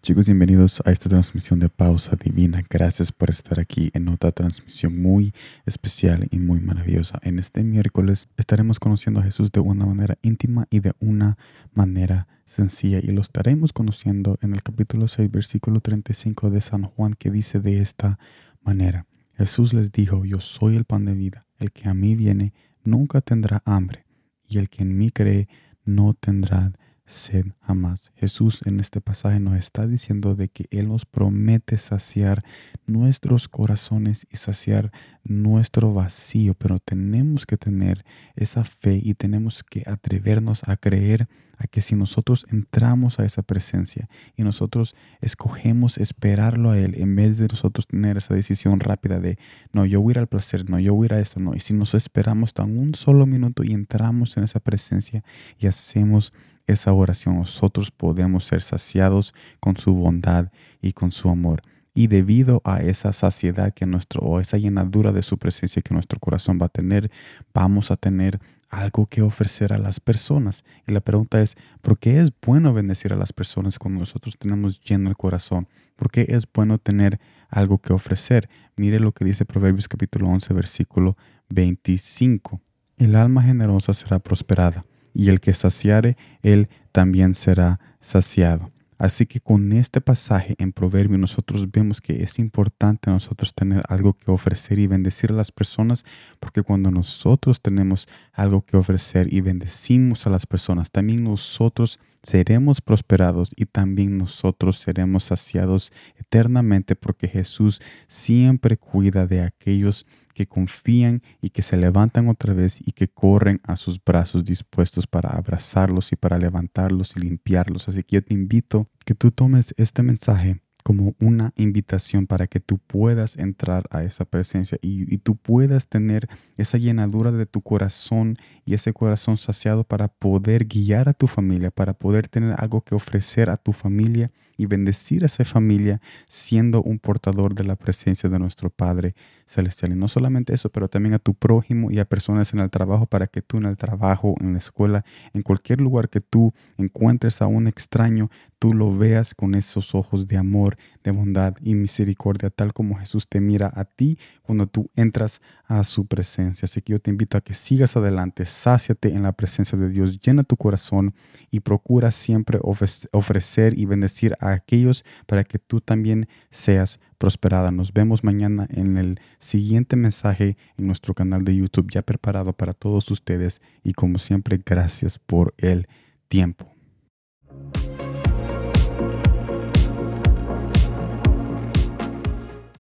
Chicos, bienvenidos a esta transmisión de Pausa Divina. Gracias por estar aquí en otra transmisión muy especial y muy maravillosa. En este miércoles estaremos conociendo a Jesús de una manera íntima y de una manera sencilla y lo estaremos conociendo en el capítulo 6, versículo 35 de San Juan que dice de esta manera. Jesús les dijo, yo soy el pan de vida, el que a mí viene nunca tendrá hambre y el que en mí cree no tendrá sed jamás. Jesús en este pasaje nos está diciendo de que Él nos promete saciar nuestros corazones y saciar nuestro vacío, pero tenemos que tener esa fe y tenemos que atrevernos a creer a que si nosotros entramos a esa presencia y nosotros escogemos esperarlo a Él en vez de nosotros tener esa decisión rápida de, no, yo voy a ir al placer, no, yo voy a ir a esto, no, y si nos esperamos tan un solo minuto y entramos en esa presencia y hacemos esa oración, nosotros podemos ser saciados con su bondad y con su amor. Y debido a esa saciedad que nuestro, o esa llenadura de su presencia que nuestro corazón va a tener, vamos a tener algo que ofrecer a las personas. Y la pregunta es, ¿por qué es bueno bendecir a las personas cuando nosotros tenemos lleno el corazón? ¿Por qué es bueno tener algo que ofrecer? Mire lo que dice Proverbios capítulo 11, versículo 25. El alma generosa será prosperada y el que saciare, él también será saciado. Así que con este pasaje en Proverbio nosotros vemos que es importante nosotros tener algo que ofrecer y bendecir a las personas, porque cuando nosotros tenemos algo que ofrecer y bendecimos a las personas, también nosotros seremos prosperados y también nosotros seremos saciados eternamente, porque Jesús siempre cuida de aquellos que confían y que se levantan otra vez y que corren a sus brazos dispuestos para abrazarlos y para levantarlos y limpiarlos. Así que yo te invito que tú tomes este mensaje como una invitación para que tú puedas entrar a esa presencia y, y, tú puedas tener esa llenadura de tu corazón y ese corazón saciado para poder guiar a tu familia, para poder tener algo que ofrecer a tu familia y bendecir a esa familia siendo un portador de la presencia de nuestro Padre Celestial. Y no solamente eso, pero también a tu prójimo y a personas en el trabajo para que tú en el trabajo, en la escuela, en cualquier lugar que tú encuentres a un extraño, tú lo veas con esos ojos de amor, de bondad y misericordia, tal como Jesús te mira a ti cuando tú entras a su presencia. Así que yo te invito a que sigas adelante, sáciate en la presencia de Dios, llena tu corazón y procura siempre ofrecer y bendecir aquellos para que tú también seas prosperada. Nos vemos mañana en el siguiente mensaje en nuestro canal de YouTube ya preparado para todos ustedes y como siempre gracias por el tiempo.